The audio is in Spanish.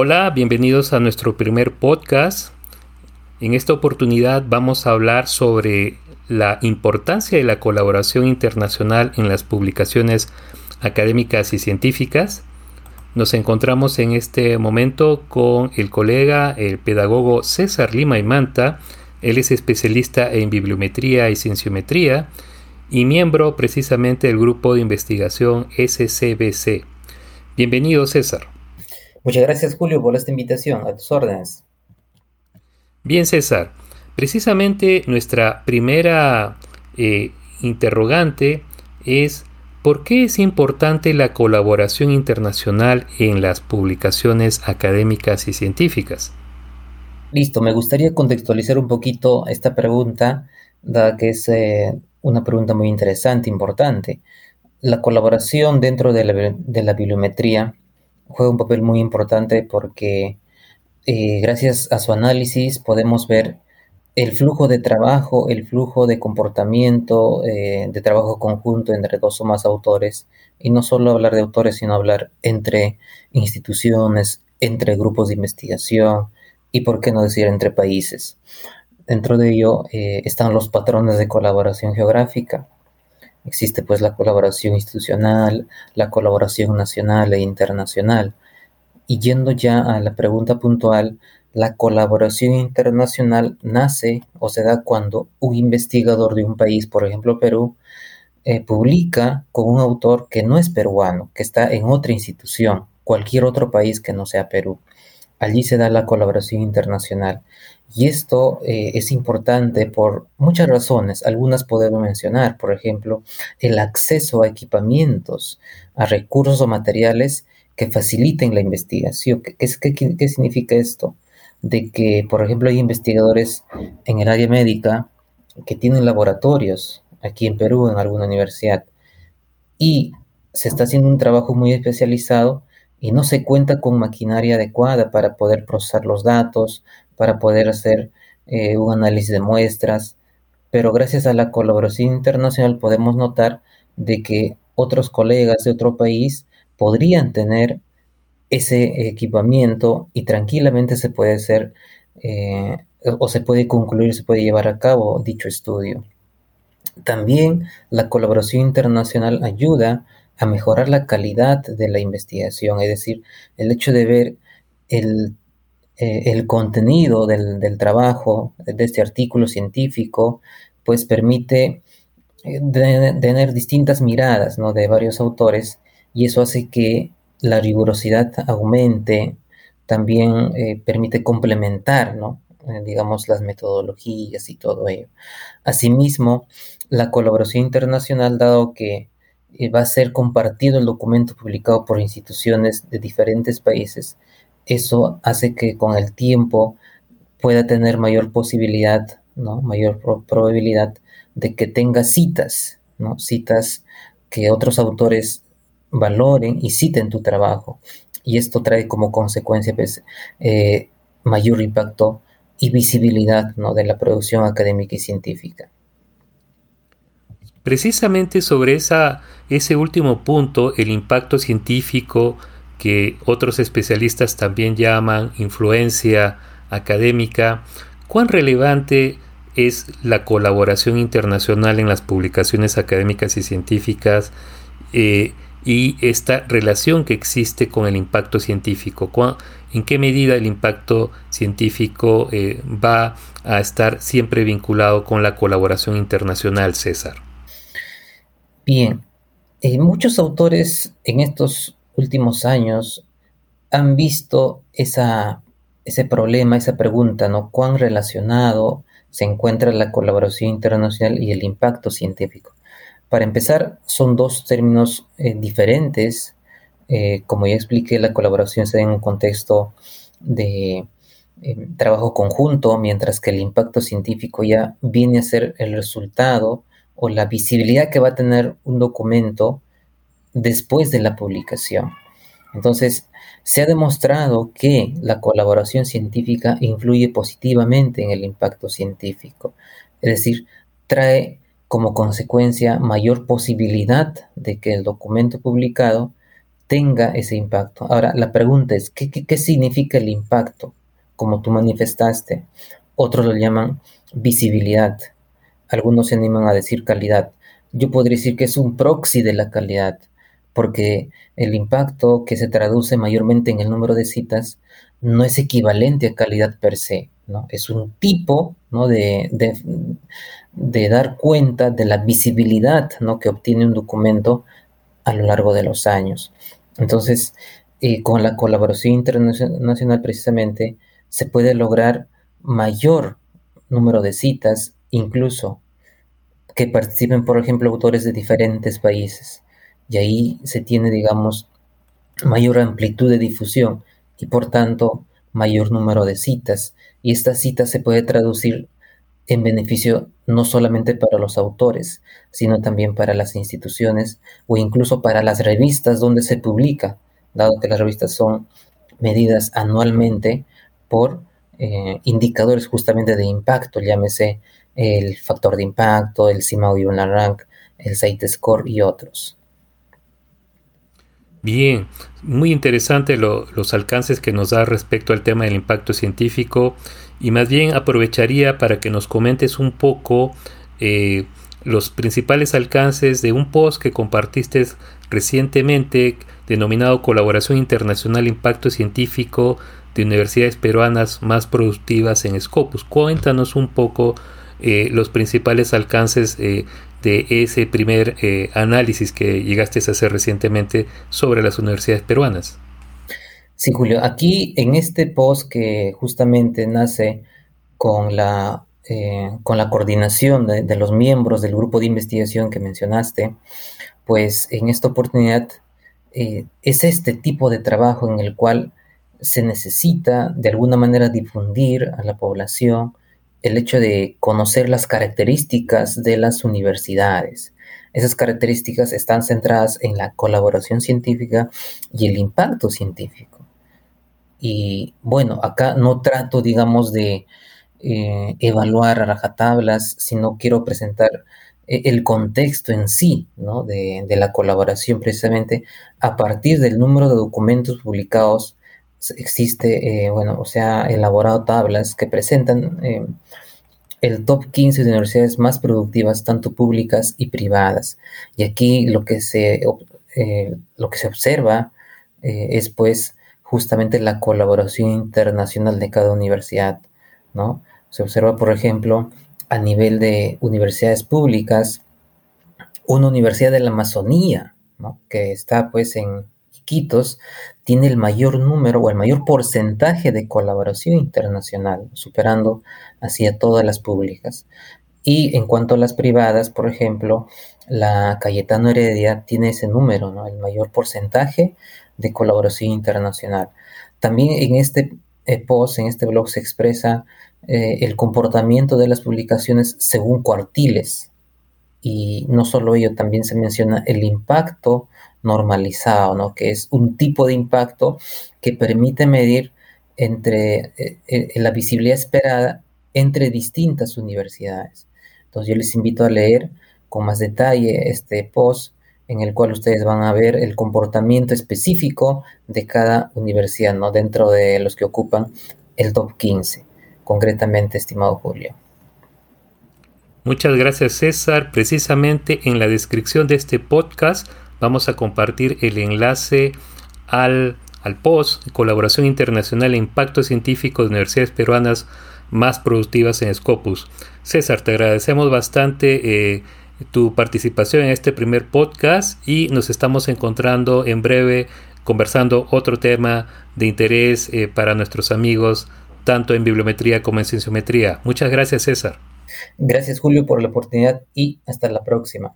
Hola, bienvenidos a nuestro primer podcast. En esta oportunidad vamos a hablar sobre la importancia de la colaboración internacional en las publicaciones académicas y científicas. Nos encontramos en este momento con el colega, el pedagogo César Lima y Manta. Él es especialista en bibliometría y cienciometría y miembro precisamente del grupo de investigación SCBC. Bienvenido, César. Muchas gracias, Julio, por esta invitación. A tus órdenes. Bien, César. Precisamente nuestra primera eh, interrogante es ¿por qué es importante la colaboración internacional en las publicaciones académicas y científicas? Listo, me gustaría contextualizar un poquito esta pregunta, dada que es eh, una pregunta muy interesante, importante. La colaboración dentro de la bibliometría juega un papel muy importante porque eh, gracias a su análisis podemos ver el flujo de trabajo, el flujo de comportamiento, eh, de trabajo conjunto entre dos o más autores, y no solo hablar de autores, sino hablar entre instituciones, entre grupos de investigación y, por qué no decir, entre países. Dentro de ello eh, están los patrones de colaboración geográfica, Existe pues la colaboración institucional, la colaboración nacional e internacional. Y yendo ya a la pregunta puntual, la colaboración internacional nace o se da cuando un investigador de un país, por ejemplo Perú, eh, publica con un autor que no es peruano, que está en otra institución, cualquier otro país que no sea Perú. Allí se da la colaboración internacional. Y esto eh, es importante por muchas razones. Algunas podemos mencionar, por ejemplo, el acceso a equipamientos, a recursos o materiales que faciliten la investigación. ¿Qué, qué significa esto? De que, por ejemplo, hay investigadores en el área médica que tienen laboratorios aquí en Perú, en alguna universidad, y se está haciendo un trabajo muy especializado y no se cuenta con maquinaria adecuada para poder procesar los datos, para poder hacer eh, un análisis de muestras, pero gracias a la colaboración internacional podemos notar de que otros colegas de otro país podrían tener ese equipamiento y tranquilamente se puede hacer eh, o se puede concluir, se puede llevar a cabo dicho estudio. También la colaboración internacional ayuda a mejorar la calidad de la investigación, es decir, el hecho de ver el, eh, contenido del, trabajo, de este artículo científico, pues permite eh, tener distintas miradas ¿no? de varios autores y eso hace que la rigurosidad aumente, también eh, permite complementar, ¿no? digamos, las metodologías y todo ello. Asimismo, la colaboración internacional, dado que va a ser compartido el documento publicado por instituciones de diferentes países. Eso hace que con el tiempo pueda tener mayor posibilidad, ¿no? mayor probabilidad de que tenga citas, ¿no? citas que otros autores valoren y citen tu trabajo. Y esto trae como consecuencia pues, eh, mayor impacto y visibilidad ¿no? de la producción académica y científica. Precisamente sobre ese último punto, el impacto científico que otros especialistas también llaman influencia académica, ¿cuán relevante es la colaboración internacional en las publicaciones académicas y científicas eh, y esta relación que existe con el impacto científico? ¿En qué medida el impacto científico eh, va a estar siempre vinculado con la colaboración internacional, César? Bien, eh, muchos autores en estos últimos años han visto ese problema, esa pregunta, ¿no? ¿Cuán relacionado se encuentra la colaboración internacional y el impacto científico? Para empezar, son dos términos eh, diferentes. Eh, como ya expliqué, la colaboración se da en un contexto de trabajo conjunto, mientras que el impacto científico ya viene a ser el resultado o la visibilidad que va a tener un documento después de la publicación. Entonces, se ha demostrado que la colaboración científica influye positivamente en el impacto científico, es decir, trae como consecuencia mayor posibilidad de que el documento publicado tenga ese impacto. Ahora, la pregunta es, ¿qué, qué, significa el impacto? Como tú manifestaste, otros lo llaman visibilidad, algunos se animan a decir calidad. Yo podría decir que es un proxy de la calidad, porque el impacto que se traduce mayormente en el número de citas no es equivalente a calidad per se, ¿no? Es un tipo ¿no? de, de, dar cuenta de la visibilidad ¿no? que obtiene un documento a lo largo de los años. Entonces, eh, con la colaboración internacional precisamente se puede lograr mayor número de citas, incluso que participen, por ejemplo, autores de diferentes países. Y ahí se tiene, digamos, mayor amplitud de difusión y por tanto mayor número de citas. Y esta cita se puede traducir en beneficio no solamente para los autores, sino también para las instituciones o incluso para las revistas donde se publica, dado que las revistas son medidas anualmente por eh, indicadores justamente de impacto, llámese el factor de impacto, el una Rank, el Site Score y otros. Bien, muy interesante los alcances que nos da respecto al tema del impacto científico y más bien aprovecharía para que nos comentes un poco eh, los principales alcances de un post que compartiste recientemente denominado Colaboración Internacional Impacto Científico de Universidades Peruanas Más Productivas en Scopus. Cuéntanos un poco eh, los principales alcances eh, de ese primer eh, análisis que llegaste a hacer recientemente sobre las universidades peruanas. Sí, Julio, aquí en este post que justamente nace con la, eh, con la coordinación de, los miembros del grupo de investigación que mencionaste, pues en esta oportunidad es este tipo de trabajo en el cual se necesita de alguna manera difundir a la población el hecho de conocer las características de las universidades. Esas características están centradas en la colaboración científica y el impacto científico. Y bueno, acá no trato, digamos, de eh, evaluar a rajatablas, sino quiero presentar eh, el contexto en sí ¿no? de, de, la colaboración precisamente a partir del número de documentos publicados existe, eh, bueno, o sea, elaborado tablas que presentan eh, el top 15 de universidades más productivas, tanto públicas y privadas. Y aquí lo que se, eh, lo que se observa es pues justamente la colaboración internacional de cada universidad, ¿no? Se observa, por ejemplo, a nivel de universidades públicas, una universidad de la Amazonía, ¿no? Que está pues en Quitos tiene el mayor número o el mayor porcentaje de colaboración internacional, superando así a todas las públicas. Y en cuanto a las privadas, por ejemplo, la Cayetano Heredia tiene ese número, el mayor porcentaje de colaboración internacional. También en este eh, post, en este blog, se expresa eh, el comportamiento de las publicaciones según cuartiles. Y no solo ello, también se menciona el impacto normalizado, ¿no? que es un tipo de impacto que permite medir entre eh, eh, la visibilidad esperada entre distintas universidades. Entonces yo les invito a leer con más detalle este post en el cual ustedes van a ver el comportamiento específico de cada universidad, ¿no? Dentro de los que ocupan el top 15, concretamente, estimado Julio. Muchas gracias César. Precisamente en la descripción de este podcast vamos a compartir el enlace al, al post Colaboración Internacional e Impacto Científico de Universidades Peruanas más productivas en Scopus. César, te agradecemos bastante eh, tu participación en este primer podcast y nos estamos encontrando en breve conversando otro tema de interés eh, para nuestros amigos, tanto en bibliometría como en cienciometría. Muchas gracias, César. Gracias, Julio, por la oportunidad y hasta la próxima.